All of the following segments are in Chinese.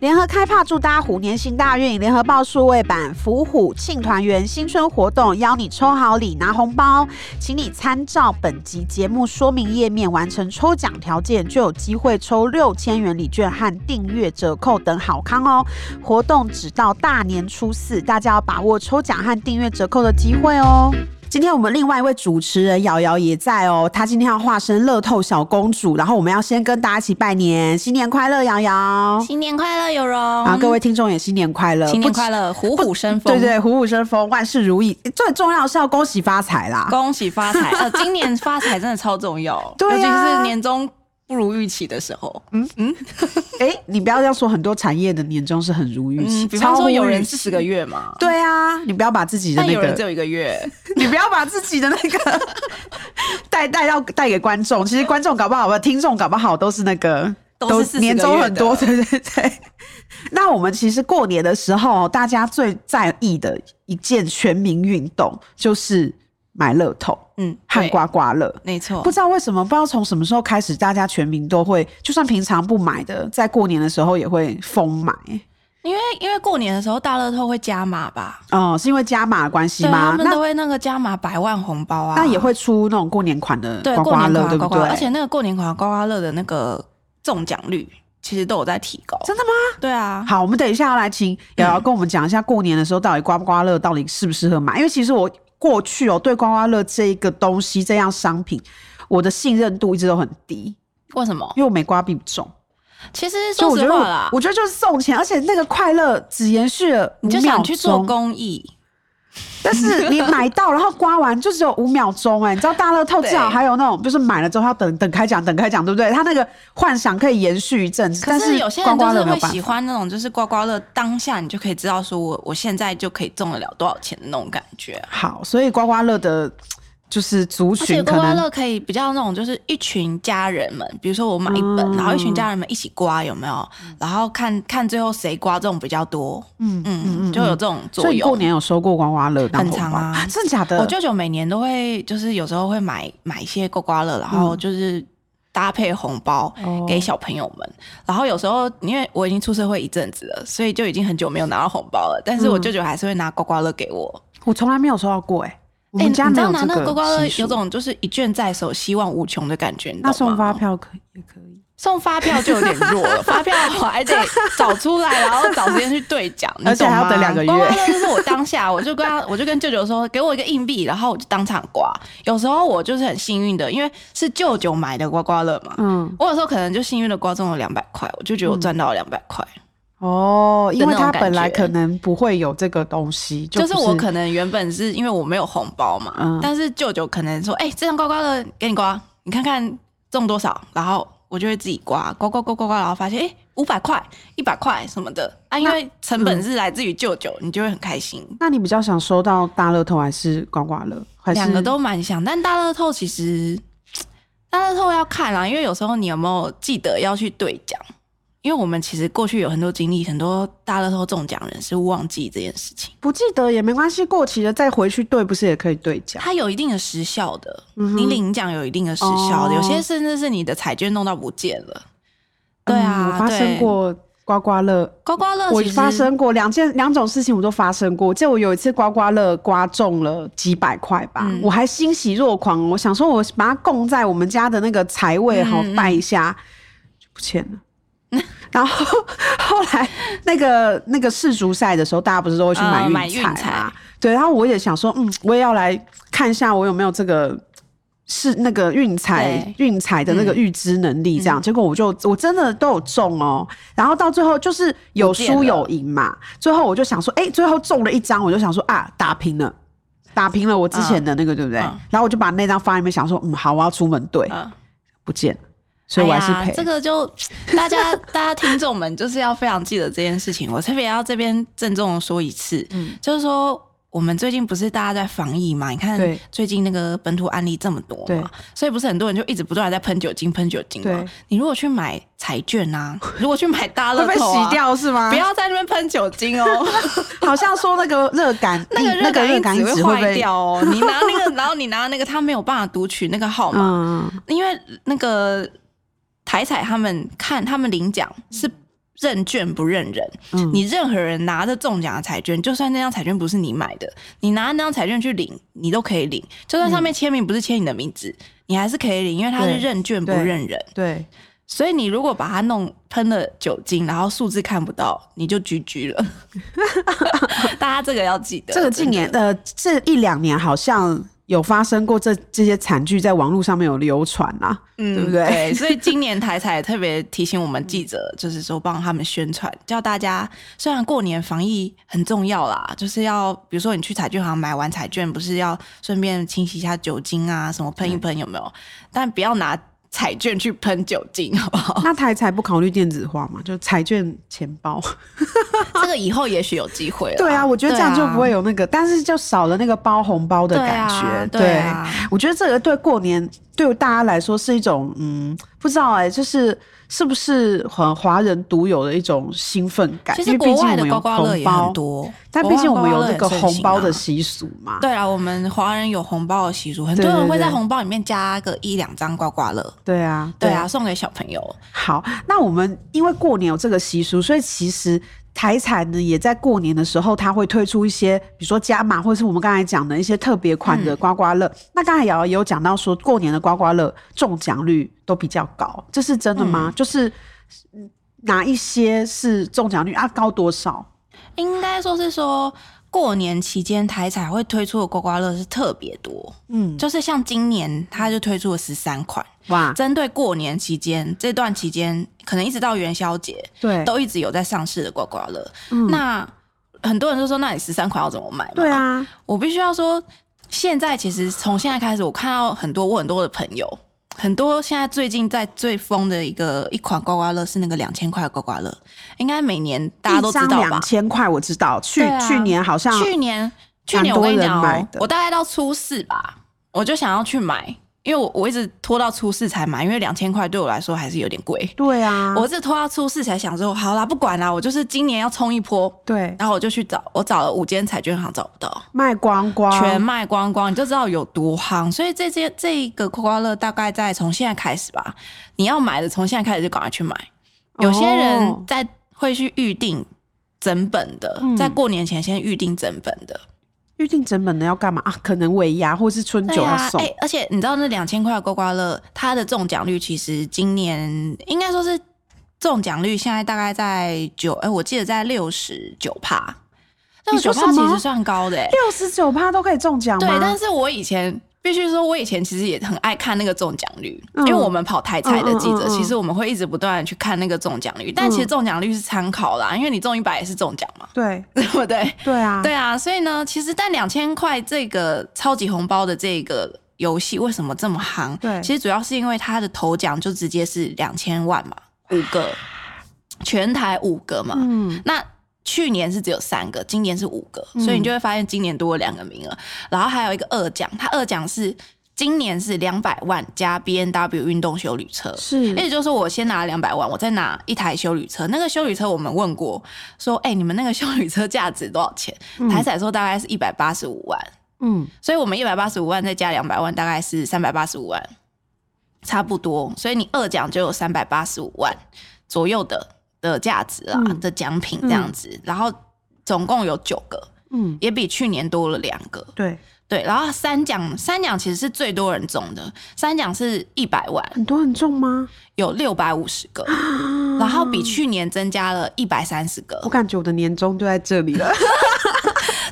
联合开趴祝大家虎年行大运！联合报数位版伏虎庆团圆新春活动，邀你抽好礼拿红包，请你参照本集节目说明页面完成抽奖条件，就有机会抽六千元礼券和订阅折扣等好康哦！活动只到大年初四，大家要把握抽奖和订阅折扣的机会哦！今天我们另外一位主持人瑶瑶也在哦，她今天要化身乐透小公主，然后我们要先跟大家一起拜年，新年快乐，瑶瑶！新年快乐，有容！啊，各位听众也新年快乐，新年快乐，虎虎生风，对对，虎虎生风，万事如意。最重要是要恭喜发财啦，恭喜发财！呃，今年发财真的超重要，对啊，尤其是年终。不如预期的时候，嗯嗯，哎、欸，你不要这样说，很多产业的年终是很如预期、嗯。比方说有人四十个月嘛，对啊，你不要把自己的那个，有人只有一个月，你不要把自己的那个 带带到带给观众。其实观众搞不好，吧听众搞不好都是那个都是年终很多，对对对。那我们其实过年的时候，大家最在意的一件全民运动就是。买乐透，嗯，和刮刮乐，没错。不知道为什么，不知道从什么时候开始，大家全民都会，就算平常不买的，在过年的时候也会疯买。因为因为过年的时候大乐透会加码吧？哦，是因为加码的关系吗？他们都会那个加码百万红包啊，那也会出那种过年款的刮刮乐，对不对？而且那个过年款刮刮乐的那个中奖率其实都有在提高。真的吗？对啊。好，我们等一下要来请瑶瑶跟我们讲一下过年的时候到底刮不刮乐到底适不适合买？因为其实我。过去哦，对刮刮乐这一个东西，这样商品，我的信任度一直都很低。为什么？因为我没刮必不中。其实说实话啦，我觉得就是送钱，而且那个快乐只延续了。你就想去做公益。但是你买到，然后刮完就只有五秒钟哎、欸，你知道大乐透至少还有那种，就是买了之后要等等开奖，等开奖，对不对？他那个幻想可以延续一阵子。但是有些人就是会喜欢那种，就是刮刮乐当下你就可以知道说我我现在就可以中得了多少钱的那种感觉。好，所以刮刮乐的。就是族群而且，刮刮乐可以比较那种，就是一群家人们，比如说我买一本，嗯、然后一群家人们一起刮，有没有？嗯、然后看看最后谁刮中比较多，嗯嗯嗯，就有这种作用。所以过年有收过刮刮乐？很长啊，啊，真的假的？我舅舅每年都会，就是有时候会买买一些刮刮乐，然后就是搭配红包给小朋友们。嗯、然后有时候因为我已经出社会一阵子了，所以就已经很久没有拿到红包了。但是我舅舅还是会拿刮刮乐给我。我从来没有收到过、欸，哎。你知道拿那个刮刮乐有种就是一卷在手，希望无穷的感觉。那送发票可以也可以，送发票就有点弱了。发票我还得找出来，然后找时间去兑奖，而且还要等两个月。刮刮乐就是我当下，我就跟他，我就跟舅舅说，给我一个硬币，然后我就当场刮。有时候我就是很幸运的，因为是舅舅买的刮刮乐嘛。嗯，我有时候可能就幸运的刮中了两百块，我就觉得我赚到了两百块。哦，因为他本来可能不会有这个东西，就，就是我可能原本是因为我没有红包嘛，嗯、但是舅舅可能说，哎、欸，这张刮刮乐给你刮，你看看中多少，然后我就会自己刮，刮刮刮刮刮，然后发现，哎、欸，五百块、一百块什么的啊，因为成本是来自于舅舅，嗯、你就会很开心。那你比较想收到大乐透还是刮刮乐？两个都蛮想，但大乐透其实大乐透要看啦，因为有时候你有没有记得要去兑奖。因为我们其实过去有很多经历，很多大乐透中奖人是忘记这件事情，不记得也没关系，过期了再回去兑，不是也可以兑奖？它有一定的时效的，嗯、你领奖有一定的时效的，哦、有些甚至是你的彩券弄到不见了。对啊，嗯、我发生过刮刮乐，刮刮乐我发生过两件两种事情，我都发生过。就我有一次刮刮乐刮中了几百块吧，嗯、我还欣喜若狂，我想说我把它供在我们家的那个财位，好拜一下，嗯、就不见了。然后后来那个那个世足赛的时候，大家不是都会去买运彩嘛？对，然后我也想说，嗯，我也要来看一下我有没有这个是那个运彩运彩的那个预知能力。这样，结果我就我真的都有中哦。然后到最后就是有输有赢嘛。最后我就想说，哎，最后中了一张，我就想说啊，打平了，打平了我之前的那个，对不对？然后我就把那张放在里面，想说，嗯，好，我要出门对，不见了。所以我还是赔、哎、这个就 大家大家听众们就是要非常记得这件事情，我特别要这边郑重的说一次，嗯，就是说我们最近不是大家在防疫嘛？你看最近那个本土案例这么多嘛，所以不是很多人就一直不断在喷酒精、喷酒精嘛。你如果去买彩券啊，如果去买大乐透、啊，会被洗掉是吗？不要在那边喷酒精哦。好像说那个热感，那个热感因子会坏掉哦。你拿那个，然后你拿那个，他没有办法读取那个号码，嗯、因为那个台彩他们看他们领奖是。认券不认人，嗯、你任何人拿着中奖的彩券，就算那张彩券不是你买的，你拿那张彩券去领，你都可以领。就算上面签名不是签你的名字，嗯、你还是可以领，因为它是认券不认人。对，对所以你如果把它弄喷了酒精，然后数字看不到，你就 GG 了。大家这个要记得。这个近年呃这一两年好像。有发生过这这些惨剧，在网络上面有流传啊，嗯，对不对？对，所以今年台彩也特别提醒我们记者，就是说帮他们宣传，叫大家虽然过年防疫很重要啦，就是要比如说你去彩券行买完彩券，不是要顺便清洗一下酒精啊，什么喷一喷有没有？但不要拿。彩券去喷酒精，好不好？那台彩不考虑电子化嘛？就彩券钱包，这个以后也许有机会了。对啊，我觉得这样就不会有那个，啊、但是就少了那个包红包的感觉。对，啊对，我觉得这个对过年对大家来说是一种嗯，不知道哎、欸，就是。是不是很华人独有的一种兴奋感？其实国外的刮刮乐也很多，但毕竟我们有那个红包的习俗嘛。对啊，我们华人有红包的习俗，很多人会在红包里面加个一两张刮刮乐。对啊，对啊，送给小朋友。好，那我们因为过年有这个习俗，所以其实。台彩呢，也在过年的时候，他会推出一些，比如说加码，或者是我们刚才讲的一些特别款的刮刮乐。嗯、那刚才瑶瑶也有讲到说，过年的刮刮乐中奖率都比较高，这是真的吗？嗯、就是哪一些是中奖率啊？高多少？应该说是说。过年期间，台彩会推出的刮刮乐是特别多，嗯，就是像今年，它就推出了十三款，哇，针对过年期间这段期间，可能一直到元宵节，对，都一直有在上市的刮刮乐。嗯，那很多人都说，那你十三款要怎么买？对啊，我必须要说，现在其实从现在开始，我看到很多我很多的朋友。很多现在最近在最疯的一个一款刮刮乐是那个两千块的刮刮乐，应该每年大家都知道吧？两千块我知道，去、啊、去年好像去年去年我跟你讲，我大概到初四吧，我就想要去买。因为我我一直拖到初四才买，因为两千块对我来说还是有点贵。对啊，我是拖到初四才想说，好啦，不管啦，我就是今年要冲一波。对，然后我就去找，我找了五间彩券行找不到，卖光光，全卖光光，你就知道有多夯。所以这些这个刮刮乐大概在从现在开始吧，你要买的从现在开始就赶快去买。有些人在会去预定整本的，哦、在过年前先预定整本的。预定整本的要干嘛啊？可能尾牙或是春酒要送。哎、啊欸，而且你知道那两千块的刮刮乐，它的中奖率其实今年应该说是中奖率现在大概在九，哎，我记得在六十九帕。六十九帕其实算高的、欸，六十九帕都可以中奖吗？对，但是我以前。必须说，我以前其实也很爱看那个中奖率，嗯、因为我们跑台彩的记者，其实我们会一直不断的去看那个中奖率。但其实中奖率是参考啦，因为你中一百也是中奖嘛，对，对不对？对啊，对啊。所以呢，其实但两千块这个超级红包的这个游戏为什么这么夯？对，其实主要是因为它的头奖就直接是两千万嘛，五个，全台五个嘛。嗯，那。去年是只有三个，今年是五个，所以你就会发现今年多了两个名额。嗯、然后还有一个二奖，它二奖是今年是两百万加 B N W 运动修旅车，是，也就是说我先拿两百万，我再拿一台修旅车。那个修旅车我们问过，说，哎、欸，你们那个修旅车价值多少钱？嗯、台彩说大概是一百八十五万，嗯，所以我们一百八十五万再加两百万，大概是三百八十五万，差不多。所以你二奖就有三百八十五万左右的。的价值啊，嗯、的奖品这样子，嗯、然后总共有九个，嗯，也比去年多了两个，对对，然后三奖三奖其实是最多人中的，三奖是一百万，很多人中吗？有六百五十个，然后比去年增加了一百三十个，我感觉我的年终就在这里了。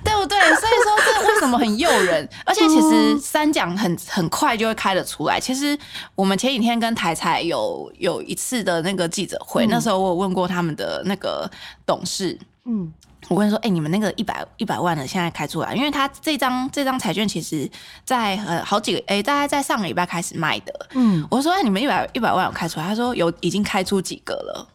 对不对？所以为什么很诱人？而且其实三奖很很快就会开得出来。其实我们前几天跟台彩有有一次的那个记者会，嗯、那时候我有问过他们的那个董事，嗯，我问说，哎、欸，你们那个一百一百万的现在开出来？因为他这张这张彩券其实在呃好几个哎、欸，大概在上个礼拜开始卖的，嗯，我说，哎，你们一百一百万有开出来？他说有，已经开出几个了。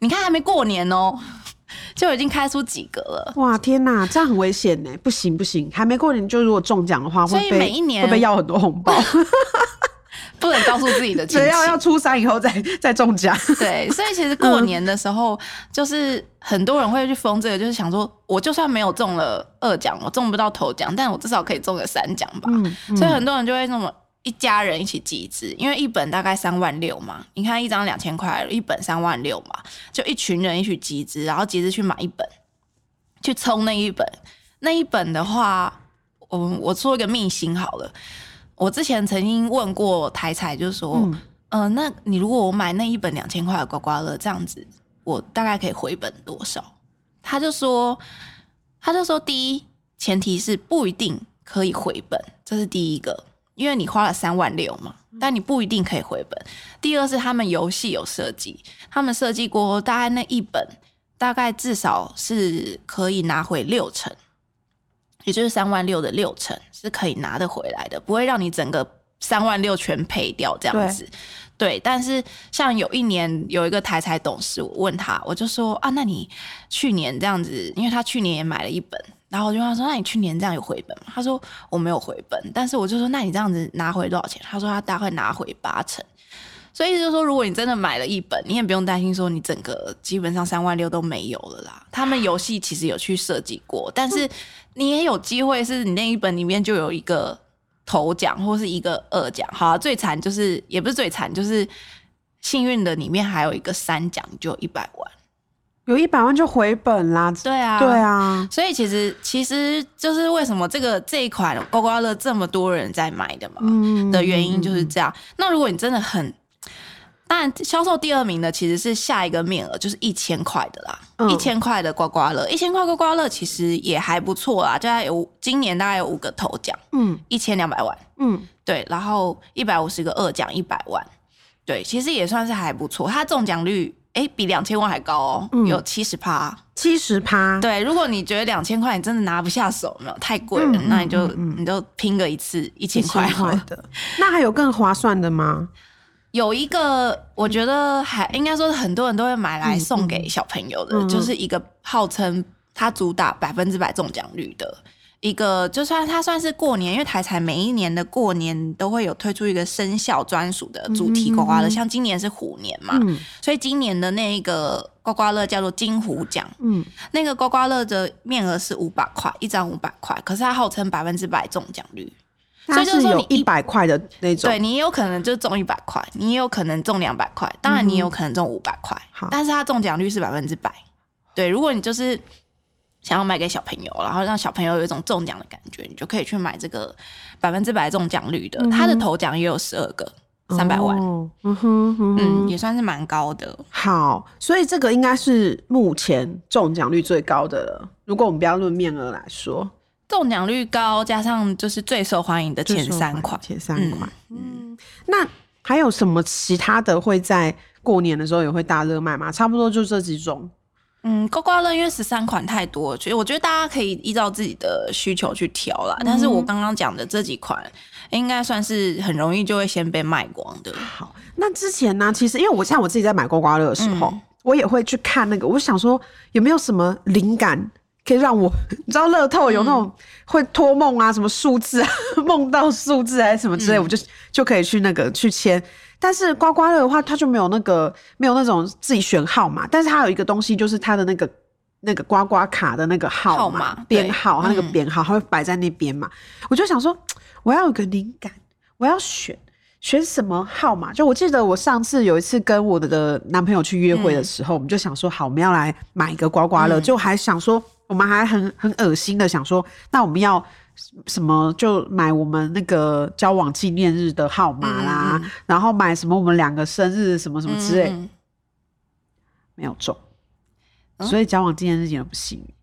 你看还没过年哦。就就已经开出几个了。哇，天哪，这样很危险呢！不行不行，还没过年就如果中奖的话，所以每一年会不会要很多红包？不能告诉自己的亲 戚，要要初三以后再再中奖。对，所以其实过年的时候，就是很多人会去封这个，就是想说，我就算没有中了二奖，我中不到头奖，但我至少可以中个三奖吧。嗯嗯、所以很多人就会那么一家人一起集资，因为一本大概三万六嘛，你看一张两千块，一本三万六嘛，就一群人一起集资，然后集资去买一本，去冲那一本。那一本的话，我我做一个秘辛好了。我之前曾经问过台彩，就是说，嗯、呃，那你如果我买那一本两千块的刮刮乐，这样子，我大概可以回本多少？他就说，他就说，第一前提是不一定可以回本，这是第一个，因为你花了三万六嘛，但你不一定可以回本。第二是他们游戏有设计，他们设计过后，大概那一本大概至少是可以拿回六成。也就是三万六的六成是可以拿得回来的，不会让你整个三万六全赔掉这样子。对，但是像有一年有一个台财董事，我问他，我就说啊，那你去年这样子，因为他去年也买了一本，然后我就问他说，那你去年这样有回本吗？他说我没有回本，但是我就说，那你这样子拿回多少钱？他说他大概拿回八成。所以就是说，如果你真的买了一本，你也不用担心说你整个基本上三万六都没有了啦。他们游戏其实有去设计过，但是你也有机会是你那一本里面就有一个头奖或是一个二奖。好啊，最惨就是也不是最惨，就是幸运的里面还有一个三奖，就一百万，有一百万就回本啦。对啊，对啊。所以其实其实就是为什么这个这一款刮刮乐这么多人在买的嘛，嗯，的原因就是这样。那如果你真的很当然，销售第二名的其实是下一个面额，就是一千块的啦。一千块的刮刮乐，一千块刮刮乐其实也还不错啦。大概有今年大概有五个头奖，嗯，一千两百万，嗯，对，然后一百五十个二奖一百万，对，其实也算是还不错。它中奖率哎、欸、比两千万还高哦、有七十趴，七十趴。对，如果你觉得两千块你真的拿不下手，没有太贵了，嗯、那你就、嗯、你就拼个一次一千块的。那还有更划算的吗？有一个，我觉得还应该说很多人都会买来送给小朋友的，就是一个号称它主打百分之百中奖率的一个，就算它算是过年，因为台彩每一年的过年都会有推出一个生肖专属的主题刮刮乐，嗯、像今年是虎年嘛，嗯、所以今年的那一个刮刮乐叫做金虎奖，嗯，那个刮刮乐的面额是五百块，一张五百块，可是它号称百分之百中奖率。所以就是说，你一百块的那种，对，你也有可能就中一百块，你也有可能中两百块，当然你也有可能中五百块。好，但是它中奖率是百分之百。对，如果你就是想要买给小朋友，然后让小朋友有一种中奖的感觉，你就可以去买这个百分之百中奖率的。它的头奖也有十二个，三百万。嗯哼，嗯，也算是蛮高的。好，所以这个应该是目前中奖率最高的了。如果我们不要论面额来说。中奖率高，加上就是最受欢迎的前三款，前三款。嗯，嗯，那还有什么其他的会在过年的时候也会大热卖吗？差不多就这几种。嗯，刮刮乐因为十三款太多，所以我觉得大家可以依照自己的需求去挑啦。嗯、但是我刚刚讲的这几款，应该算是很容易就会先被卖光的。好，那之前呢，其实因为我像我自己在买刮刮乐的时候，嗯、我也会去看那个，我想说有没有什么灵感。可以让我，你知道乐透有那种会托梦啊，什么数字啊，梦到数字还是什么之类，嗯、我就就可以去那个去签。但是刮刮乐的话，它就没有那个没有那种自己选号码，但是它有一个东西，就是它的那个那个刮刮卡的那个号码编号，它那个编号它会摆在那边嘛。嗯、我就想说，我要有个灵感，我要选选什么号码？就我记得我上次有一次跟我的男朋友去约会的时候，嗯、我们就想说，好，我们要来买一个刮刮乐，嗯、就还想说。我们还很很恶心的想说，那我们要什么就买我们那个交往纪念日的号码啦，嗯、然后买什么我们两个生日什么什么之类，嗯、没有中，嗯、所以交往纪念日一点都不幸运。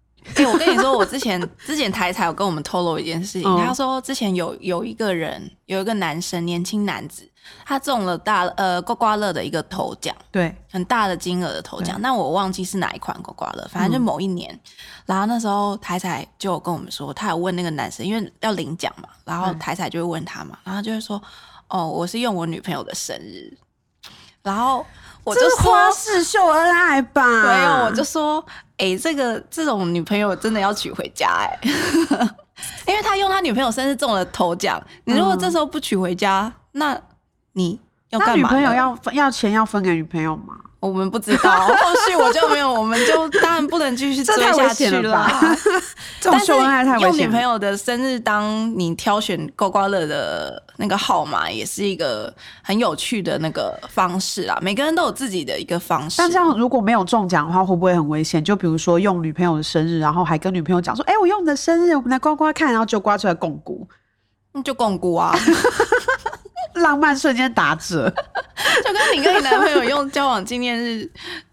哎、欸，我跟你说，我之前之前台彩有跟我们透露一件事情，嗯、他说之前有有一个人，有一个男生，年轻男子，他中了大呃刮刮乐的一个头奖，对，很大的金额的头奖，那我忘记是哪一款刮刮乐，反正就某一年，嗯、然后那时候台彩就有跟我们说，他有问那个男生，因为要领奖嘛，然后台彩就会问他嘛，然后就会说，哦，我是用我女朋友的生日，然后。我就说花式秀恩爱吧。没有，我就说，哎、欸，这个这种女朋友真的要娶回家哎、欸，因为他用他女朋友生日中了头奖。你如果这时候不娶回家，嗯、那你要干嘛？女朋友要分要钱要分给女朋友吗？我们不知道，后续我就没有，我们就当然不能继续追下去了。了 这种秀恩爱太危险了。用女朋友的生日当你挑选刮刮乐的那个号码，也是一个很有趣的那个方式啊。每个人都有自己的一个方式。但这样如果没有中奖的话，会不会很危险？就比如说用女朋友的生日，然后还跟女朋友讲说：“哎、欸，我用你的生日，我们来刮刮看。”然后就刮出来共股，那就共股啊。浪漫瞬间打折，就跟你跟你男朋友用交往纪念日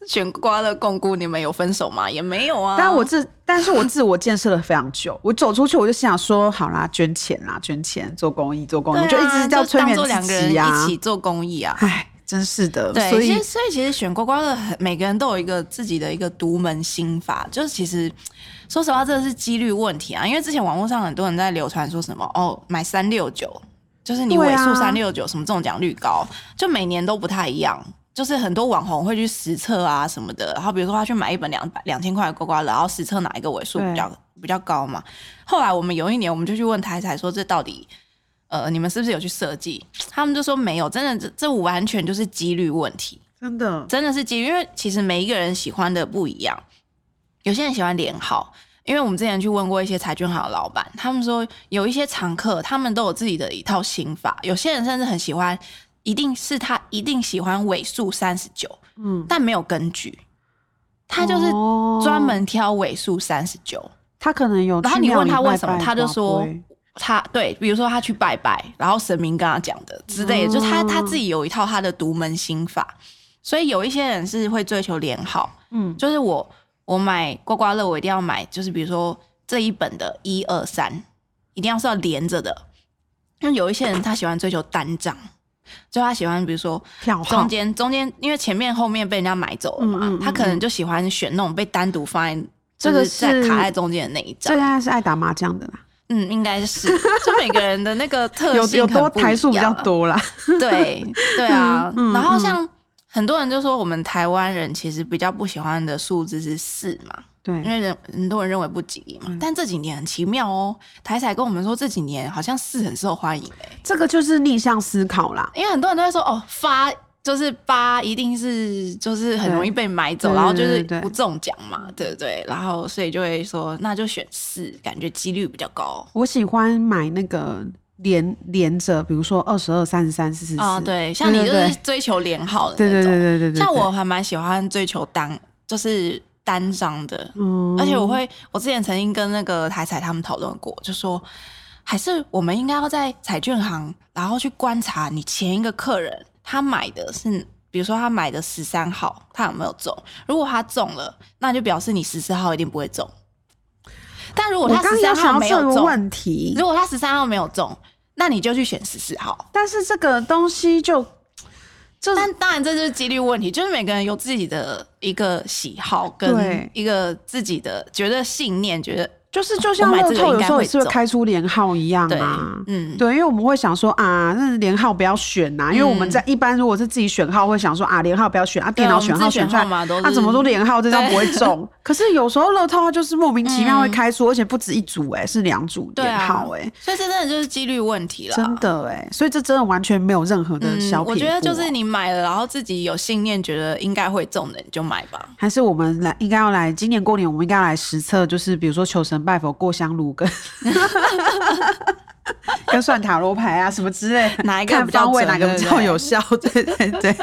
选刮乐摃龟，你们有分手吗？也没有啊。但我自，但是我自我建设了非常久。我走出去，我就想说，好啦，捐钱啦，捐钱做公益，做公益，啊、就一直叫催眠自己啊，两个人一起做公益啊。哎，真是的。对，所以所以其实选刮刮乐，每个人都有一个自己的一个独门心法。就是其实说实话，这个是几率问题啊。因为之前网络上很多人在流传说什么哦，买三六九。就是你尾数三六九什么中奖率高，就每年都不太一样。就是很多网红会去实测啊什么的，然后比如说他去买一本两百两千块的刮刮乐，然后实测哪一个尾数比较比较高嘛。后来我们有一年我们就去问台彩说，这到底呃你们是不是有去设计？他们就说没有，真的这这完全就是几率问题，真的真的是几率，因为其实每一个人喜欢的不一样，有些人喜欢连号。因为我们之前去问过一些彩券行的老板，他们说有一些常客，他们都有自己的一套心法。有些人甚至很喜欢，一定是他一定喜欢尾数三十九，嗯，但没有根据，他就是专门挑尾数三十九。他可能有，然后你问他为什么，他就说他对，比如说他去拜拜，然后神明跟他讲的之类的，就他他自己有一套他的独门心法。所以有一些人是会追求连号，嗯，就是我。我买刮刮乐，我一定要买，就是比如说这一本的一二三，一定要是要连着的。因为有一些人他喜欢追求单张，就他喜欢比如说中间中间，因为前面后面被人家买走了嘛，嗯嗯嗯，他可能就喜欢选那种被单独放在这个在卡在中间的那一张。这个应该是爱打麻将的啦，嗯，应该是。就每个人的那个特性有，有多台数比较多啦。对对啊，然后像。很多人就说，我们台湾人其实比较不喜欢的数字是四嘛，对，因为人很多人认为不吉利嘛。但这几年很奇妙哦，台彩跟我们说这几年好像四很受欢迎哎，这个就是逆向思考啦。因为很多人都在说哦，发就是八一定是就是很容易被买走，然后就是不中奖嘛，对不对？然后所以就会说那就选四，感觉几率比较高。我喜欢买那个。连连着，比如说二十二、三十三、四十四。啊，对，像你就是追求连号的那种。对对对对对对。像我还蛮喜欢追求单，就是单张的。嗯。而且我会，我之前曾经跟那个台彩他们讨论过，就说还是我们应该要在彩券行，然后去观察你前一个客人他买的是，比如说他买的十三号，他有没有中？如果他中了，那就表示你十四号一定不会中。但如果他十三号没有中，问题，如果他十三号没有中，那你就去选十四号。但是这个东西就，就但当然这就是几率问题，就是每个人有自己的一个喜好跟一个自己的觉得信念，觉得。就是就像乐透有时候也是会开出连号一样啊，嗯，对，因为我们会想说啊，那连号不要选呐，因为我们在一般如果是自己选号，会想说啊，连号不要选啊，电脑选号选出来，那怎么说连号这张不会中？可是有时候乐透它就是莫名其妙会开出，而且不止一组哎，是两组连号哎，所以这真的就是几率问题了，真的哎，所以这真的完全没有任何的小。我觉得就是你买了，然后自己有信念，觉得应该会中的你就买吧。还是我们来应该要来今年过年，我们应该要来实测，就是比如说求神拜佛过香炉。跟 跟算塔罗牌啊什么之类，哪一个比较位，哪个比较有效？对对对。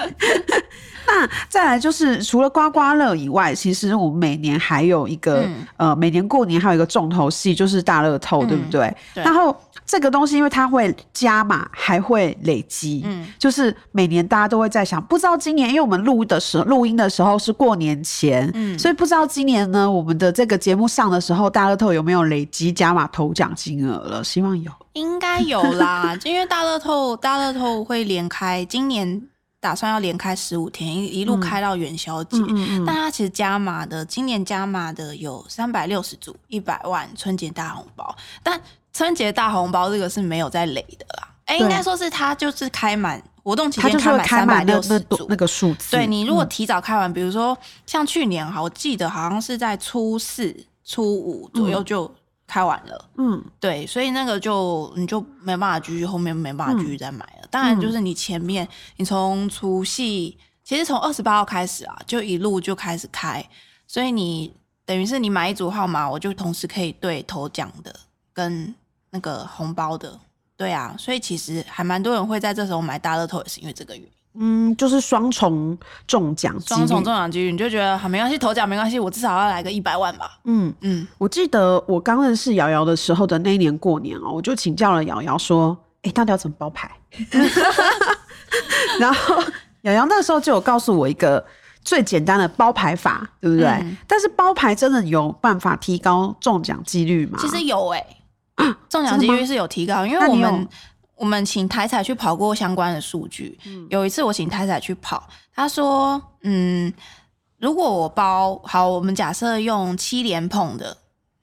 那再来就是除了刮刮乐以外，其实我们每年还有一个、嗯、呃，每年过年还有一个重头戏，就是大乐透，嗯、对不对？对。然后这个东西因为它会加码，还会累积，嗯，就是每年大家都会在想，不知道今年，因为我们录的时候录音的时候是过年前，嗯，所以不知道今年呢，我们的这个节目上的时候，大乐透有没有累积加码头奖金额了？希望有，应该有啦，因为大乐透大乐透会连开今年。打算要连开十五天，一一路开到元宵节。嗯嗯嗯、但它其实加码的，今年加码的有三百六十组，一百万春节大红包。但春节大红包这个是没有在累的啦。哎、欸，应该说是他就是开满活动期间开满三百六十组那个数字。对，你如果提早开完，嗯、比如说像去年哈，我记得好像是在初四、初五左右就开完了。嗯，对，所以那个就你就没办法继续，后面没办法继续再买了。嗯、当然，就是你前面你从除夕，其实从二十八号开始啊，就一路就开始开，所以你等于是你买一组号码，我就同时可以对头奖的跟那个红包的。对啊，所以其实还蛮多人会在这时候买大乐透，也是因为这个原因。嗯，就是双重中奖，双重中奖几率，你就觉得好没关系，头奖没关系，我至少要来个一百万吧。嗯嗯，我记得我刚认识瑶瑶的时候的那一年过年哦，我就请教了瑶瑶说：“哎，到底要怎么包牌？” 然后瑶瑶那时候就有告诉我一个最简单的包牌法，对不对？嗯、但是包牌真的有办法提高中奖几率吗？其实有哎、欸。中奖几率是有提高，因为我们我们请台彩去跑过相关的数据。嗯、有一次我请台彩去跑，他说：“嗯，如果我包好，我们假设用七连碰的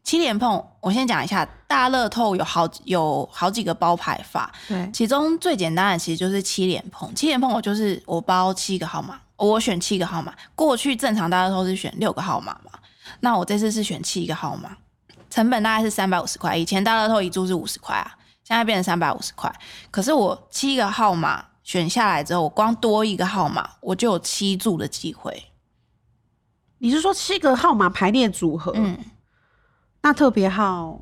七连碰，我先讲一下大乐透有好有好几个包牌法，对，其中最简单的其实就是七连碰。七连碰我就是我包七个号码，我选七个号码。过去正常大乐透是选六个号码嘛，那我这次是选七个号码。”成本大概是三百五十块，以前大乐透一注是五十块啊，现在变成三百五十块。可是我七个号码选下来之后，我光多一个号码，我就有七注的机会。你是说七个号码排列组合？嗯，那特别号，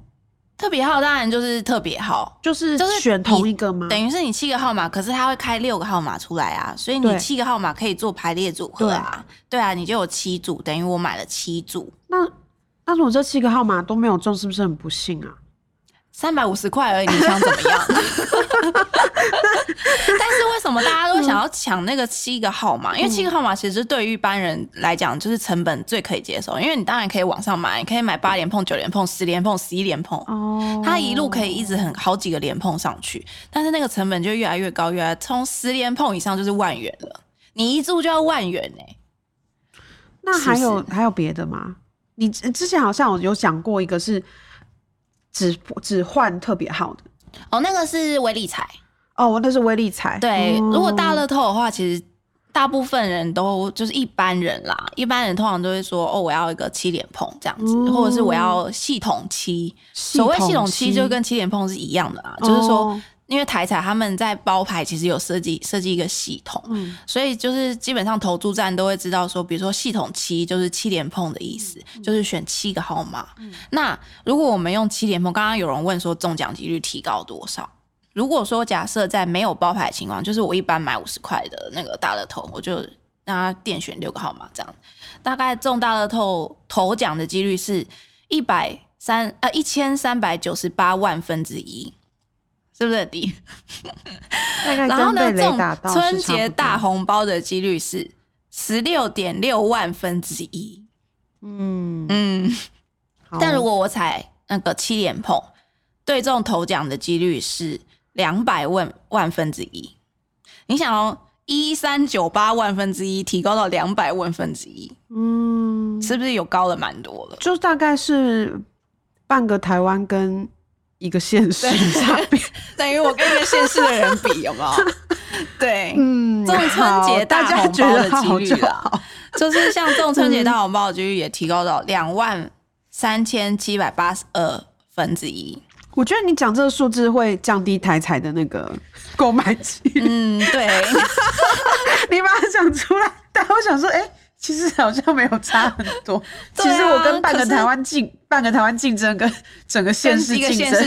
特别号当然就是特别号，就是就是选同一个吗？等于是你七个号码，可是它会开六个号码出来啊，所以你七个号码可以做排列组合啊。对，对啊，你就有七注，等于我买了七注。那但是我这七个号码都没有中，是不是很不幸啊？三百五十块而已，你想怎么样？但是为什么大家都想要抢那个七个号码？嗯、因为七个号码其实对于一般人来讲，就是成本最可以接受。因为你当然可以网上买，你可以买八连碰、九连碰、十连碰、十一连碰，哦，它一路可以一直很好几个连碰上去。但是那个成本就越来越高，越来从十连碰以上就是万元了，你一注就要万元呢、欸。那还有还有别的吗？你之前好像有讲过一个是只只换特别号的哦，那个是微利彩哦，那是微利彩。对，嗯、如果大乐透的话，其实大部分人都就是一般人啦，一般人通常都会说哦，我要一个七连碰这样子，嗯、或者是我要系统七。所谓系统七就跟七连碰是一样的啦，哦、就是说。因为台彩他们在包牌，其实有设计设计一个系统，嗯、所以就是基本上投注站都会知道说，比如说系统七就是七连碰的意思，嗯、就是选七个号码。嗯、那如果我们用七连碰，刚刚有人问说中奖几率提高多少？如果说假设在没有包牌的情况，就是我一般买五十块的那个大乐透，我就让他电选六个号码，这样大概中大乐透头奖的几率是一百三呃一千三百九十八万分之一。是不是很低？然后呢，中春节大红包的几率是十六点六万分之一。嗯嗯，但如果我踩那个七连碰，对中头奖的几率是两百万万分之一。你想哦，一三九八万分之一提高到两百万分之一，嗯，是不是有高了蛮多了？就大概是半个台湾跟。一个现实差别，等于我跟一个现实的人比，有没有？对，嗯，中春节大红包的几率啊，就是像中春节大红包的几率也提高到两万三千七百八十二分之一。我觉得你讲这个数字会降低台彩的那个购买几率。嗯，对，你把它讲出来，但我想说，哎、欸。其实好像没有差很多。啊、其实我跟半个台湾竞，半个台湾竞争，跟整个县市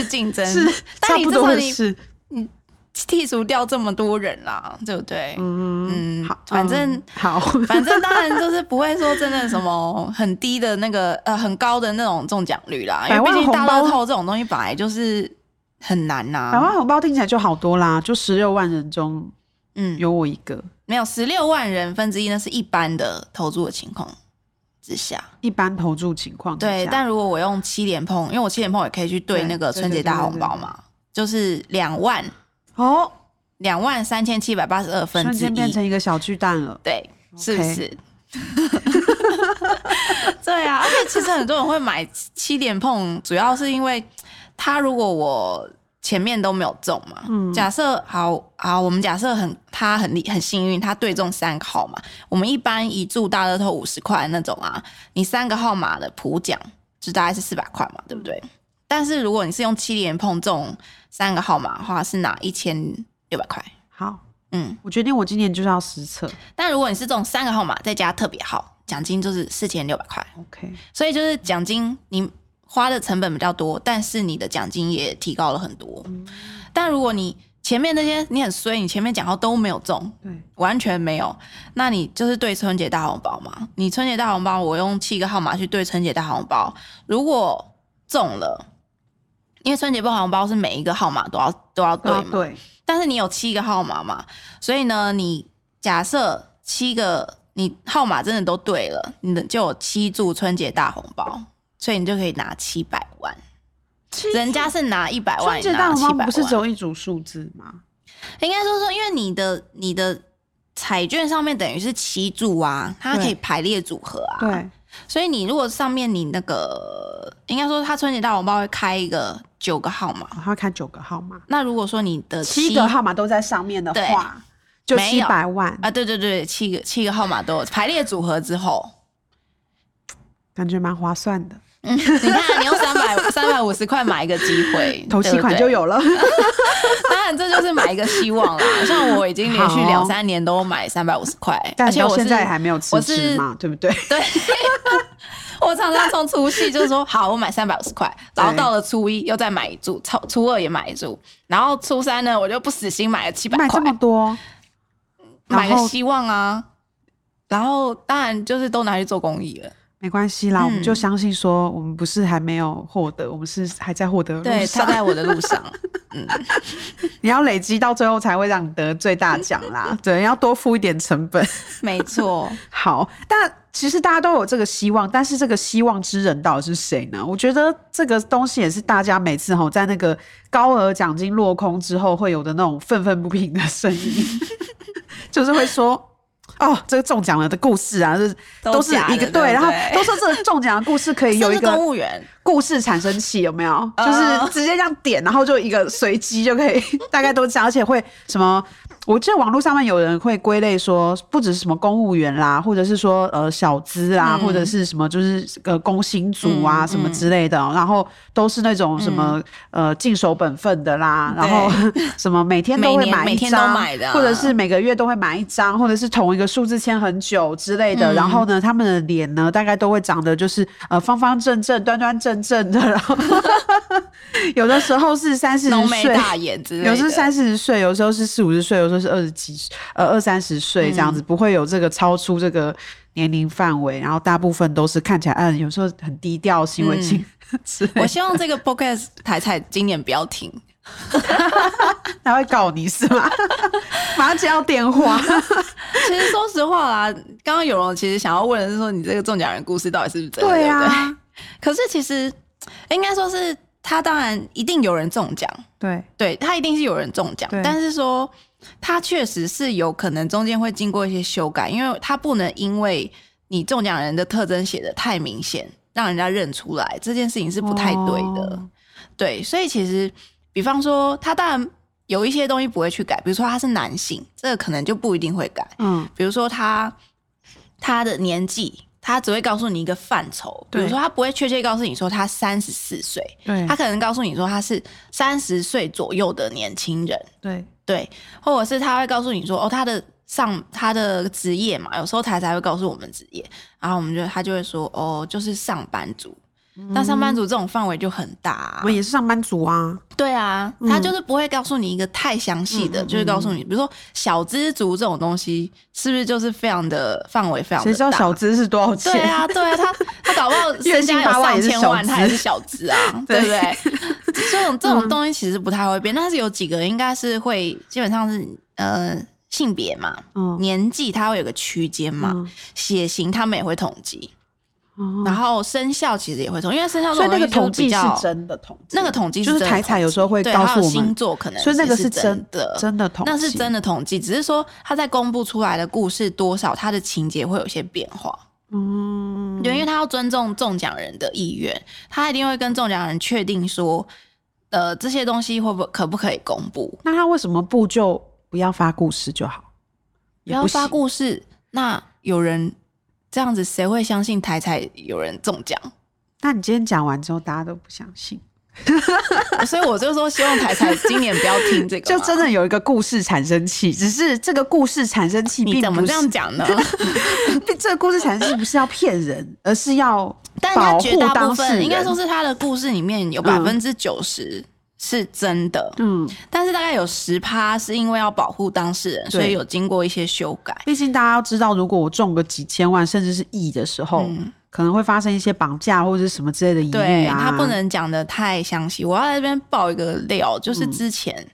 竞争是差不多的事。你剔除掉这么多人啦，对不对？嗯嗯，好，反正、嗯、好，反正当然就是不会说真的什么 很低的那个呃很高的那种中奖率啦。因为毕竟大乐透这种东西本来就是很难呐、啊。百万红包听起来就好多啦，就十六万人中，嗯，有我一个。没有十六万人分之一，那是一般的投注的情况之下，一般投注情况对。但如果我用七连碰，因为我七连碰也可以去对那个春节大红包嘛，就是两万哦，两万三千七百八十二分之一，瞬间变成一个小巨蛋了，对，是不是？对啊，而且其实很多人会买七连碰，主要是因为他如果我。前面都没有中嘛。嗯，假设好好，我们假设很他很厉很幸运，他对中三个号码。我们一般一注大乐透五十块那种啊，你三个号码的普奖就大概是四百块嘛，对不对？但是如果你是用七连碰中三个号码的话，是拿一千六百块。好，嗯，我决定我今年就是要实测。但如果你是中三个号码再加特别号，奖金就是四千六百块。OK，所以就是奖金你。花的成本比较多，但是你的奖金也提高了很多。嗯、但如果你前面那些你很衰，你前面讲到都没有中，对，完全没有，那你就是对春节大红包嘛。你春节大红包，我用七个号码去对春节大红包，如果中了，因为春节大红包是每一个号码都要都要对嘛，对。但是你有七个号码嘛，所以呢，你假设七个你号码真的都对了，你的就有七注春节大红包。所以你就可以拿七百万，人家是拿一百万，春节大红包不是只有一组数字吗？应该说说，因为你的你的彩券上面等于是七组啊，它可以排列组合啊。对，所以你如果上面你那个，应该说他春节大红包会开一个九个号码，他会开九个号码。那如果说你的七,七个号码都在上面的话，就七百万啊！对对对，七个七个号码都有排列组合之后，感觉蛮划算的。嗯，你看，你用三百 三百五十块买一个机会，头期款就有了。当然，这就是买一个希望啦。像我已经连续两三年都买三百五十块，而且我现在还没有辞职嘛，对不对？对。我常常从除夕就是说，好，我买三百五十块，然后到了初一又再买一注，初初二也买一注，然后初三呢，我就不死心买了七百块，买这么多，买个希望啊。然后当然就是都拿去做公益了。没关系啦，嗯、我们就相信说，我们不是还没有获得，我们是还在获得路上。对，他在我的路上。嗯，你要累积到最后才会让你得最大奖啦。对，要多付一点成本。没错。好，但其实大家都有这个希望，但是这个希望之人到底是谁呢？我觉得这个东西也是大家每次吼在那个高额奖金落空之后会有的那种愤愤不平的声音，就是会说。哦，这个中奖了的故事啊，就是都是一个对，然后都说这个中奖的故事可以有一个公务员故事产生器，有没有？就是直接这样点，然后就一个随机就可以，大概都这样，而且会什么？我记得网络上面有人会归类说，不只是什么公务员啦，或者是说呃小资啊，或者是什么就是呃工薪族啊什么之类的，然后都是那种什么呃尽守本分的啦，然后 什么每天都会买一张，或者是每个月都会买一张，或者是同一个数字签很久之类的。然后呢，他们的脸呢大概都会长得就是呃方方正正、端端正正的，然后 有的时候是三四十岁，大眼之类的，有时候三四十岁，有时候是四五十岁，有时候。都是二十几呃二三十岁这样子，嗯、不会有这个超出这个年龄范围，然后大部分都是看起来嗯，有时候很低调行为性。嗯、我希望这个 podcast 台彩今年不要停，他会告你是吗？马上接到电话。其实说实话啦，刚刚有人其实想要问的是说，你这个中奖人故事到底是不是真的？对啊对对。可是其实应该说是他当然一定有人中奖，对对，他一定是有人中奖，但是说。它确实是有可能中间会经过一些修改，因为它不能因为你中奖人的特征写的太明显，让人家认出来，这件事情是不太对的。哦、对，所以其实，比方说，他当然有一些东西不会去改，比如说他是男性，这个可能就不一定会改。嗯，比如说他他的年纪。他只会告诉你一个范畴，比如说他不会确切告诉你说他三十四岁，对，他可能告诉你说他是三十岁左右的年轻人，对对，或者是他会告诉你说哦，他的上他的职业嘛，有时候他才会告诉我们职业，然后我们就他就会说哦，就是上班族。但上班族这种范围就很大，啊，我也是上班族啊。对啊，嗯、他就是不会告诉你一个太详细的，嗯、就是告诉你，比如说小资族这种东西，是不是就是非常的范围非常的大？谁知道小资是多少钱？对啊，对啊，他他搞不好 身家有上千万，他也是小资啊，对不对？这种 这种东西其实不太会变，但是有几个应该是会，基本上是呃性别嘛，嗯、年纪它会有个区间嘛，嗯、血型他们也会统计。然后生肖其实也会统，因为生肖所以那个统计是真的统计，那个统计就是台彩有时候会告诉我们星座可能，所以那个是真的真的统计，那是真的统计，只是说他在公布出来的故事多少，他的情节会有些变化。嗯，对，因为他要尊重中奖人的意愿，他一定会跟中奖人确定说，呃，这些东西会不会可不可以公布？那他为什么不就不要发故事就好？不要发故事，那有人这样子，谁会相信台彩有人中奖？那你今天讲完之后，大家都不相信。所以我就说，希望台彩今年不要听这个，就真的有一个故事产生器。只是这个故事产生器，你怎么这样讲呢？这个故事产生器不是要骗人，而是要保护当事人。应该说是他的故事里面有百分之九十是真的，嗯，但是大概有十趴是因为要保护当事人，所以有经过一些修改。毕竟大家要知道，如果我中个几千万甚至是亿的时候。嗯可能会发生一些绑架或者是什么之类的疑虑啊。对，他不能讲的太详细。我要在这边爆一个料，就是之前、嗯、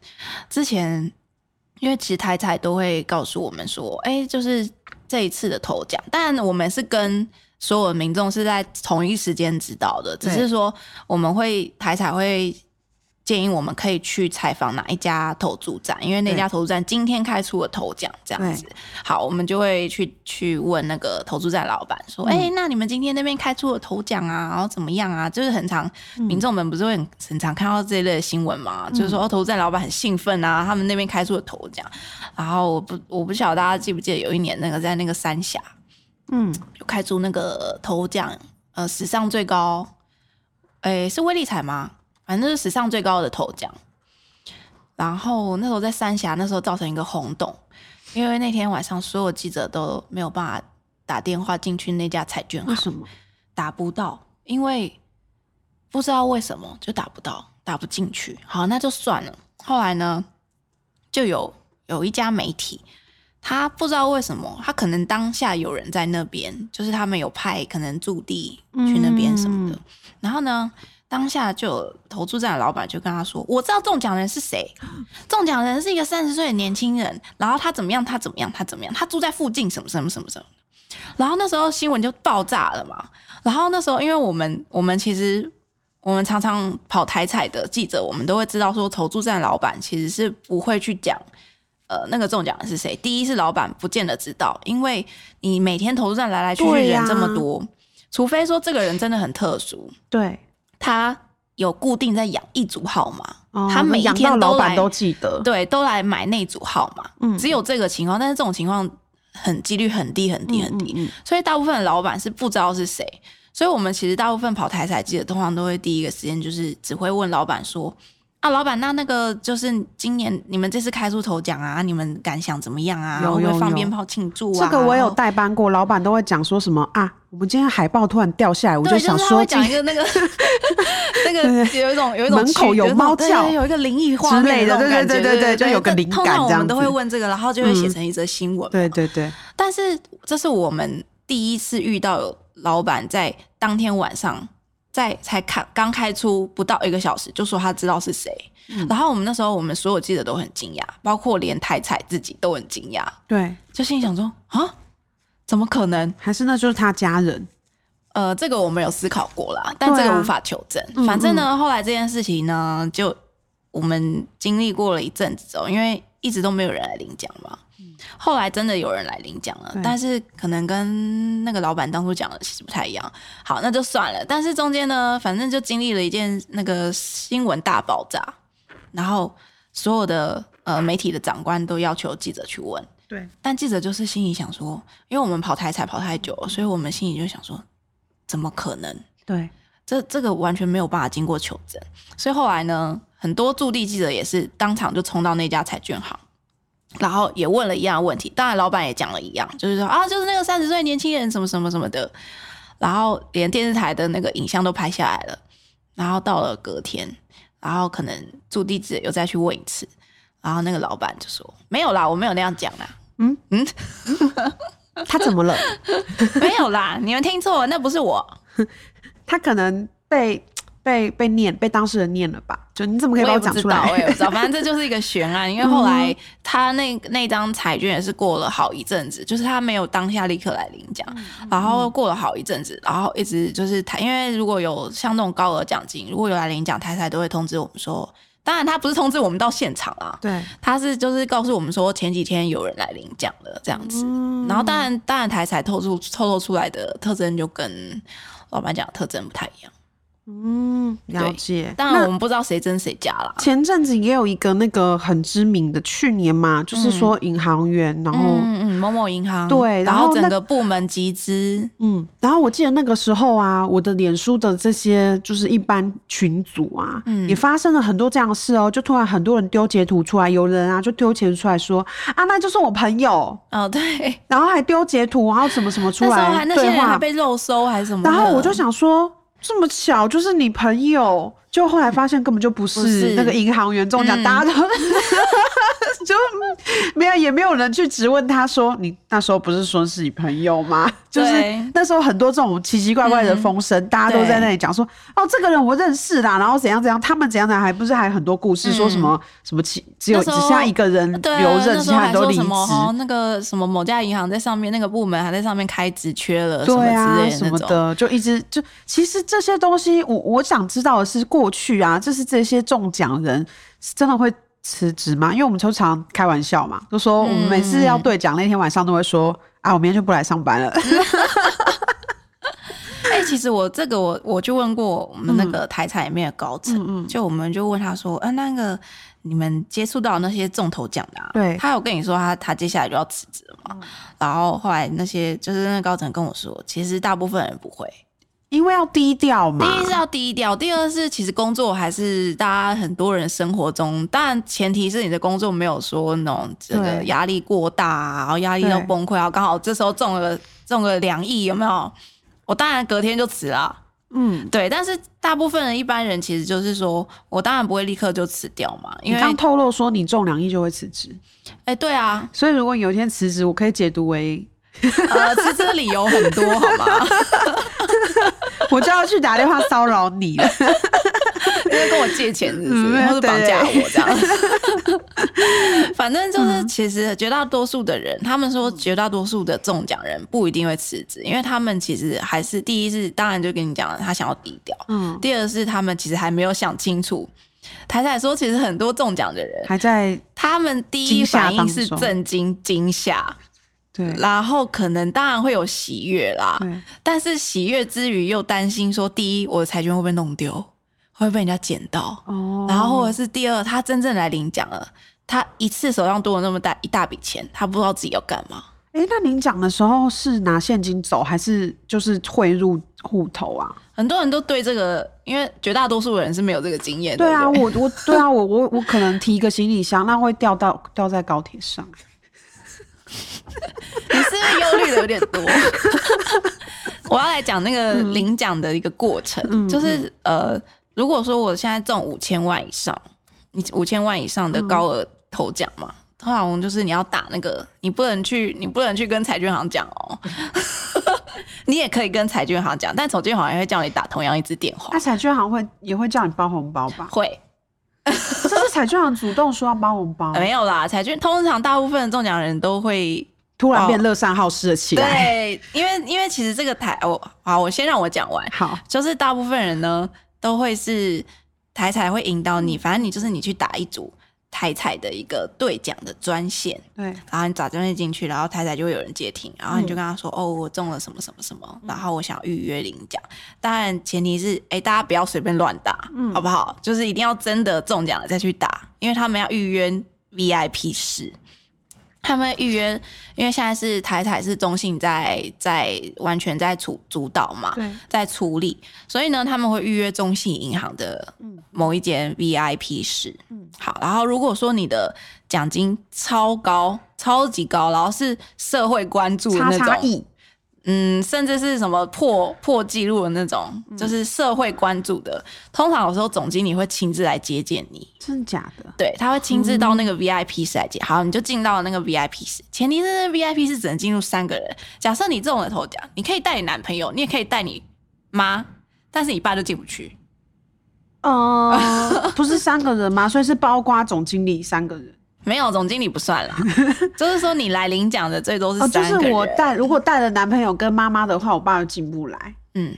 之前，因为其实台彩都会告诉我们说，哎、欸，就是这一次的头奖，但我们是跟所有的民众是在同一时间知道的，只是说我们会台彩会。建议我们可以去采访哪一家投注站，因为那家投注站今天开出了头奖，这样子。好，我们就会去去问那个投注站老板说：“哎、嗯欸，那你们今天那边开出了头奖啊，然后怎么样啊？”就是很常，民众们不是会很很常看到这一类的新闻嘛？嗯、就是说，投注站老板很兴奋啊，他们那边开出了头奖。然后我不我不晓得大家记不记得有一年那个在那个三峡，嗯，就开出那个头奖，呃，史上最高，哎、欸，是威力彩吗？反正是史上最高的头奖，然后那时候在三峡，那时候造成一个轰动，因为那天晚上所有记者都没有办法打电话进去那家彩券行，为什么打不到？因为不知道为什么就打不到，打不进去。好，那就算了。后来呢，就有有一家媒体，他不知道为什么，他可能当下有人在那边，就是他们有派可能驻地去那边什么的，嗯、然后呢。当下就有投注站的老板就跟他说：“我知道中奖人是谁，中奖人是一个三十岁的年轻人，然后他怎么样？他怎么样？他怎么样？他住在附近，什么什么什么什么。然后那时候新闻就爆炸了嘛。然后那时候，因为我们我们其实我们常常跑台彩的记者，我们都会知道说，投注站老板其实是不会去讲，呃，那个中奖人是谁。第一是老板不见得知道，因为你每天投注站来来去去人这么多，除非说这个人真的很特殊，对。”他有固定在养一组号码，哦、他每一天都来，都记得，对，都来买那组号码。嗯，只有这个情况，但是这种情况很几率很低很低很低，嗯嗯嗯，所以大部分的老板是不知道是谁。所以我们其实大部分跑台彩机的，通常都会第一个时间就是只会问老板说。啊，老板，那那个就是今年你们这次开出头奖啊，你们感想怎么样啊？有有有，放鞭炮庆祝啊？这个我有代班过，老板都会讲说什么啊？我们今天海报突然掉下来，我就想说讲一个那个 那个有一种有一种门口有猫叫，有一个灵异画面之类的，对对对对对，就有个灵感这样子。通常我们都会问这个，然后就会写成一则新闻。对对对。但是这是我们第一次遇到有老板在当天晚上。在才看刚开出不到一个小时，就说他知道是谁，嗯、然后我们那时候我们所有记者都很惊讶，包括连台彩自己都很惊讶，对，就心里想说啊，怎么可能？还是那就是他家人？呃，这个我们有思考过啦，但这个无法求证。啊、反正呢，嗯嗯后来这件事情呢，就我们经历过了一阵子之后，因为一直都没有人来领奖嘛。后来真的有人来领奖了，但是可能跟那个老板当初讲的其实不太一样。好，那就算了。但是中间呢，反正就经历了一件那个新闻大爆炸，然后所有的呃媒体的长官都要求记者去问。对，但记者就是心里想说，因为我们跑台彩跑太久了，所以我们心里就想说，怎么可能？对，这这个完全没有办法经过求证。所以后来呢，很多驻地记者也是当场就冲到那家彩券行。然后也问了一样的问题，当然老板也讲了一样，就是说啊，就是那个三十岁年轻人什么什么什么的，然后连电视台的那个影像都拍下来了。然后到了隔天，然后可能住地记者又再去问一次，然后那个老板就说没有啦，我没有那样讲啦。嗯嗯，他怎么了？没有啦，你们听错了，那不是我，他可能被。被被念被当事人念了吧？就你怎么可以把我讲出来？我也不知道，反正这就是一个悬案。因为后来他那那张彩券也是过了好一阵子，就是他没有当下立刻来领奖，然后过了好一阵子，然后一直就是台，因为如果有像那种高额奖金，如果有来领奖，台彩都会通知我们说。当然他不是通知我们到现场啊，对，他是就是告诉我们说前几天有人来领奖了这样子。然后当然当然台彩透出透露出来的特征就跟老板讲的特征不太一样。嗯，了解。当然我们不知道谁真谁假啦。前阵子也有一个那个很知名的，去年嘛，就是说银行员，然后嗯嗯某某银行。对，然后整个部门集资，嗯，然后我记得那个时候啊，我的脸书的这些就是一般群组啊，嗯，也发生了很多这样的事哦，就突然很多人丢截图出来，有人啊就丢截图出来说啊，那就是我朋友。哦，对，然后还丢截图，然后什么什么出来，那时候还那些人还被肉搜还是什么，然后我就想说。这么巧，就是你朋友，就后来发现根本就不是那个银行员中奖，大家都、嗯、就没有，也没有人去质问他说：“你那时候不是说是你朋友吗？” 就是那时候很多这种奇奇怪怪的风声，嗯、大家都在那里讲说：“哦，这个人我认识啦，然后怎样怎样，他们怎样怎样，还不是还有很多故事说什么、嗯、什么其只有只剩下一个人留任，其他人都离职。那个什么某家银行在上面，那个部门还在上面开职缺了，对啊，什么的，就一直就其实。这些东西，我我想知道的是，过去啊，就是这些中奖人是真的会辞职吗？因为我们通常开玩笑嘛，就说我们每次要兑奖那天晚上都会说、嗯、啊，我明天就不来上班了。哎、欸，其实我这个我我就问过我们那个台彩里面的高层，嗯、就我们就问他说，啊，那个你们接触到那些中头奖的、啊，对，他有跟你说他他接下来就要辞职了嘛？嗯、然后后来那些就是那个高层跟我说，其实大部分人不会。因为要低调嘛，第一是要低调，第二是其实工作还是大家很多人生活中，当然前提是你的工作没有说那种这个压力过大、啊，然后压力到崩溃，然后刚好这时候中了中了两亿，有没有？我当然隔天就辞了，嗯，对。但是大部分人一般人其实就是说我当然不会立刻就辞掉嘛，因为刚透露说你中两亿就会辞职，哎、欸，对啊，所以如果有一天辞职，我可以解读为。呃，辞职的理由很多，好吗？我就要去打电话骚扰你了，因为跟我借钱是不是，然后是绑架我这样。反正就是，其实绝大多数的人，他们说绝大多数的中奖人不一定会辞职，因为他们其实还是第一是，当然就跟你讲了，他想要低调。嗯。第二是他们其实还没有想清楚。台彩说，其实很多中奖的人还在，他们第一反应是震惊、惊吓。对，然后可能当然会有喜悦啦，但是喜悦之余又担心说，第一，我的彩券会不会弄丢，会被人家捡到？哦，然后或者是第二，他真正来领奖了，他一次手上多了那么大一大笔钱，他不知道自己要干嘛。哎，那领奖的时候是拿现金走，还是就是汇入户头啊？很多人都对这个，因为绝大多数人是没有这个经验的。对啊，对我我对啊，我我我可能提一个行李箱，那会掉到掉在高铁上。你是不是忧虑的有点多？我要来讲那个领奖的一个过程，嗯、就是呃，如果说我现在中五千万以上，你五千万以上的高额头奖嘛，通常就是你要打那个，你不能去，你不能去跟彩券行讲哦，你也可以跟彩券行讲，但彩券行也会叫你打同样一支电话。那彩券行会也会叫你包红包吧？会。这是彩券行主动说要帮我们包？没有啦，彩券通常大部分的中奖人都会突然变乐善好施了起来。对，因为因为其实这个台，我好，我先让我讲完。好，就是大部分人呢都会是台彩会引导你，反正你就是你去打一组。台彩的一个兑奖的专线，对，然后你打专线进去，然后台彩就会有人接听，然后你就跟他说：“嗯、哦，我中了什么什么什么，然后我想要预约领奖。”当然前提是，哎，大家不要随便乱打，嗯、好不好？就是一定要真的中奖了再去打，因为他们要预约 VIP 室。他们预约，因为现在是台彩是中信在在完全在主主导嘛，在处理，所以呢，他们会预约中信银行的某一间 VIP 室。嗯，好，然后如果说你的奖金超高、超级高，然后是社会关注的那种。嗯，甚至是什么破破纪录的那种，嗯、就是社会关注的。通常有时候总经理会亲自来接见你，真的假的？对，他会亲自到那个 VIP 室来接。嗯、好，你就进到了那个 VIP 室，前提是 VIP 室只能进入三个人。假设你中了头奖，你可以带你男朋友，你也可以带你妈，但是你爸就进不去。哦、呃，不是三个人吗？所以是包括总经理三个人。没有总经理不算啦，就是说你来领奖的最多是三个人。就是我带，如果带了男朋友跟妈妈的话，我爸就进不来。嗯，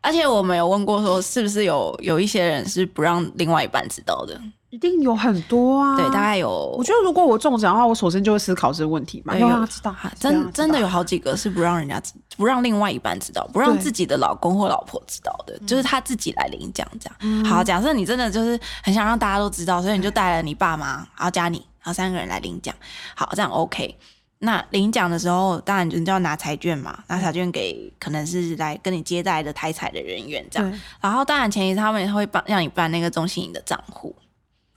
而且我们有问过说，是不是有有一些人是不让另外一半知道的？一定有很多啊。对，大概有。我觉得如果我中奖的话，我首先就会思考这个问题嘛，要让他知道。真真的有好几个是不让人家知不让另外一半知道，不让自己的老公或老婆知道的，就是他自己来领奖这样。嗯、好，假设你真的就是很想让大家都知道，所以你就带了你爸妈，然后加你，然后三个人来领奖。好，这样 OK。那领奖的时候，当然你就要拿彩券嘛，拿彩券给可能是来跟你接待的台彩的人员这样。然后当然前提他们会帮让你办那个中信银的账户。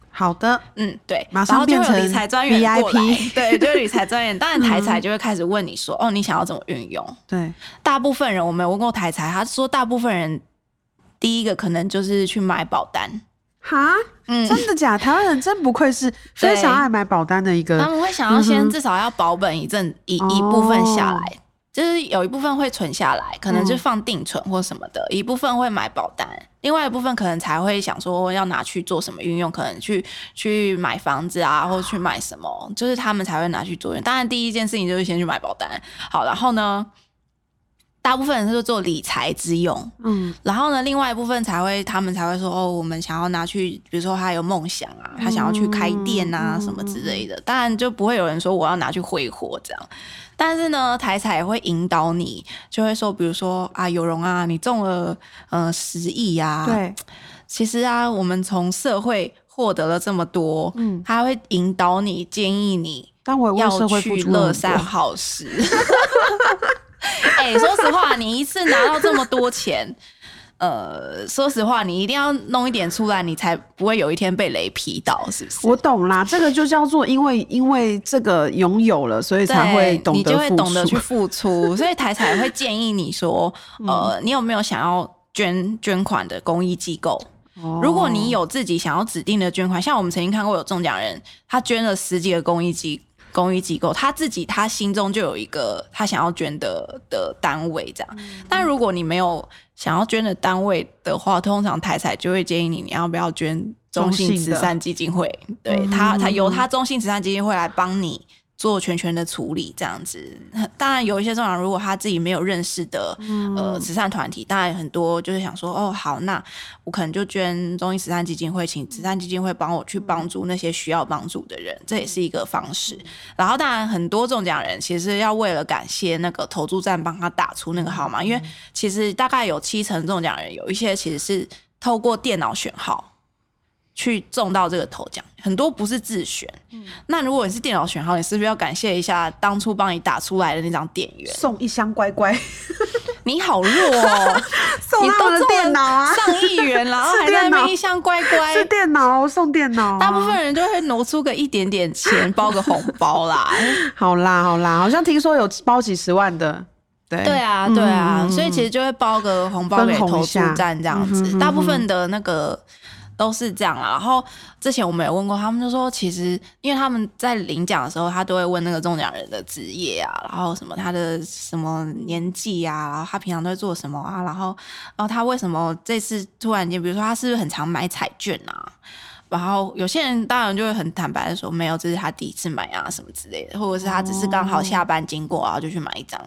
好的，嗯，对，马上变成 VIP，理财专员过来，对，就是理财专员。当然 台彩就会开始问你说，嗯、哦，你想要怎么运用？对，大部分人我没有问过台彩，他说大部分人第一个可能就是去买保单。哈，嗯，真的假？台湾人真不愧是 非常爱买保单的一个。他们会想要先至少要保本一阵一一部分下来，哦、就是有一部分会存下来，可能就放定存或什么的，嗯、一部分会买保单，另外一部分可能才会想说要拿去做什么运用，可能去去买房子啊，或去买什么，就是他们才会拿去做用。当然，第一件事情就是先去买保单。好，然后呢？大部分人是做理财之用，嗯，然后呢，另外一部分才会，他们才会说，哦，我们想要拿去，比如说他有梦想啊，他想要去开店啊，什么之类的。嗯、当然就不会有人说我要拿去挥霍这样，但是呢，台彩也会引导你，就会说，比如说啊，有容啊，你中了呃十亿啊，对，其实啊，我们从社会获得了这么多，嗯，他会引导你，建议你，但我要去乐善好施。哎、欸，说实话，你一次拿到这么多钱，呃，说实话，你一定要弄一点出来，你才不会有一天被雷劈到，是不是？我懂啦，这个就叫做因为因为这个拥有了，所以才会懂得，你就会懂得去付出，所以台彩会建议你说，呃，你有没有想要捐捐款的公益机构？哦、如果你有自己想要指定的捐款，像我们曾经看过有中奖人，他捐了十几个公益机构。公益机构，他自己他心中就有一个他想要捐的的单位，这样。嗯、但如果你没有想要捐的单位的话，通常台彩就会建议你，你要不要捐中信慈善基金会？对他，他由他中信慈善基金会来帮你。做全权的处理这样子，当然有一些中奖，如果他自己没有认识的、嗯、呃慈善团体，当然很多就是想说，哦好，那我可能就捐中医慈善基金会，请慈善基金会帮我去帮助那些需要帮助的人，这也是一个方式。然后当然很多中奖人其实要为了感谢那个投注站帮他打出那个号码，因为其实大概有七成中奖人有一些其实是透过电脑选号。去中到这个头奖，很多不是自选。嗯，那如果你是电脑选号，你是不是要感谢一下当初帮你打出来的那张店员？送一箱乖乖，你好弱哦！送他们的电脑啊，上亿元，然后还在那边一箱乖乖，是电脑送电脑。大部分人就会挪出个一点点钱包个红包啦。好啦好啦，好像听说有包几十万的，对对啊对啊，所以其实就会包个红包给投注站这样子。大部分的那个。都是这样啦，然后之前我们有问过他们，就说其实因为他们在领奖的时候，他都会问那个中奖人的职业啊，然后什么他的什么年纪啊，然后他平常都会做什么啊，然后然后他为什么这次突然间，比如说他是不是很常买彩券啊？然后有些人当然就会很坦白的说，没有，这是他第一次买啊，什么之类的，或者是他只是刚好下班经过，然后就去买一张，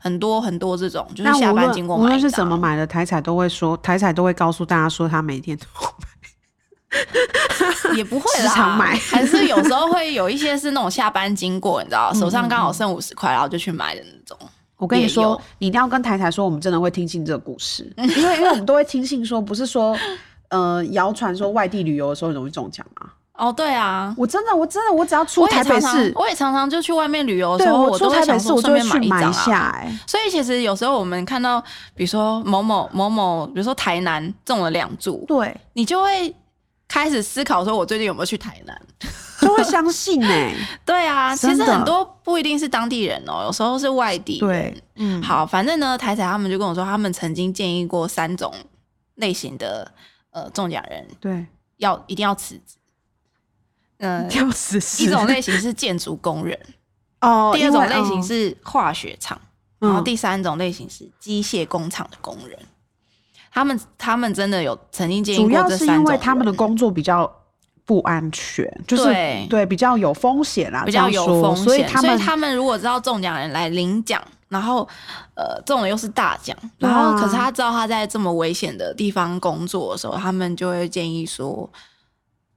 很多很多这种就是下班经过买。无论是怎么买的，台彩都会说，台彩都会告诉大家说，他每天都。也不会啦，还是有时候会有一些是那种下班经过，你知道，手上刚好剩五十块，然后就去买的那种。我跟你说，你一定要跟台台说，我们真的会听信这个故事，因为因为我们都会听信说，不是说呃谣传说外地旅游的时候容易中奖吗？哦，对啊，我真的我真的我只要出台北市，我也常常就去外面旅游的时候，我出台北市我就会去买一下。哎，所以其实有时候我们看到，比如说某某某某，比如说台南中了两注，对你就会。开始思考说，我最近有没有去台南？就会相信呢、欸。对啊，其实很多不一定是当地人哦、喔，有时候是外地。对，嗯，好，反正呢，台彩他们就跟我说，他们曾经建议过三种类型的呃中奖人，对，要一定要辞职。嗯，要辞职。一种类型是建筑工人，哦，第二种类型是化学厂，哦、然后第三种类型是机械工厂的工人。他们他们真的有曾经建议过，主要是因为他们的工作比较不安全，就是对，对比较有风险啦，比较有风险，所以他们所以他们如果知道中奖人来领奖，然后呃中了又是大奖，然后可是他知道他在这么危险的地方工作的时候，他们就会建议说，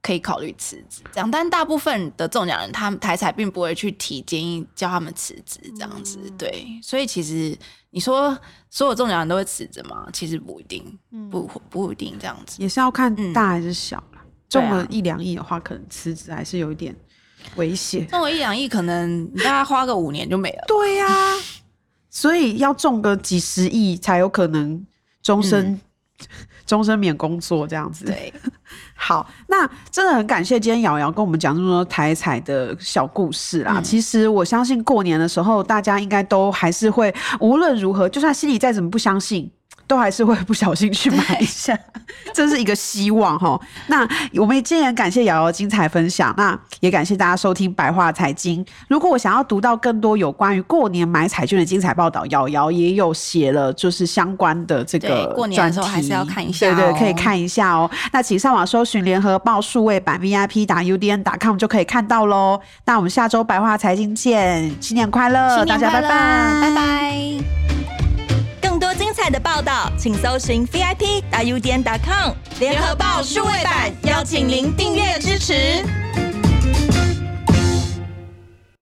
可以考虑辞职这样。但大部分的中奖人，他们台彩并不会去提建议叫他们辞职这样子。嗯、对，所以其实你说所有中奖人都会辞职吗？其实不一定，不不一定这样子，也是要看大还是小啦。嗯、中了一两亿的话，可能辞职还是有一点危险。中了一两亿，可能你大概花个五年就没了。对呀、啊，所以要中个几十亿才有可能终身、嗯。终身免工作这样子，对，好，那真的很感谢今天瑶瑶跟我们讲这么多台彩的小故事啦。嗯、其实我相信过年的时候，大家应该都还是会，无论如何，就算心里再怎么不相信。都还是会不小心去买一下，这是一个希望哈。那我们今天感谢瑶瑶精彩分享，那也感谢大家收听白话财经。如果我想要读到更多有关于过年买彩券的精彩报道，瑶瑶也有写了就是相关的这个过年的时候还是要看一下，对对，可以看一下哦。那请上网搜寻联合报数位版 VIP 打 UDN 打 com 就可以看到喽。那我们下周白话财经见，新年快乐，大家拜拜，拜拜。多精彩的报道，请搜寻 VIP 大 U 点 com 联合报数位版，邀请您订阅支持。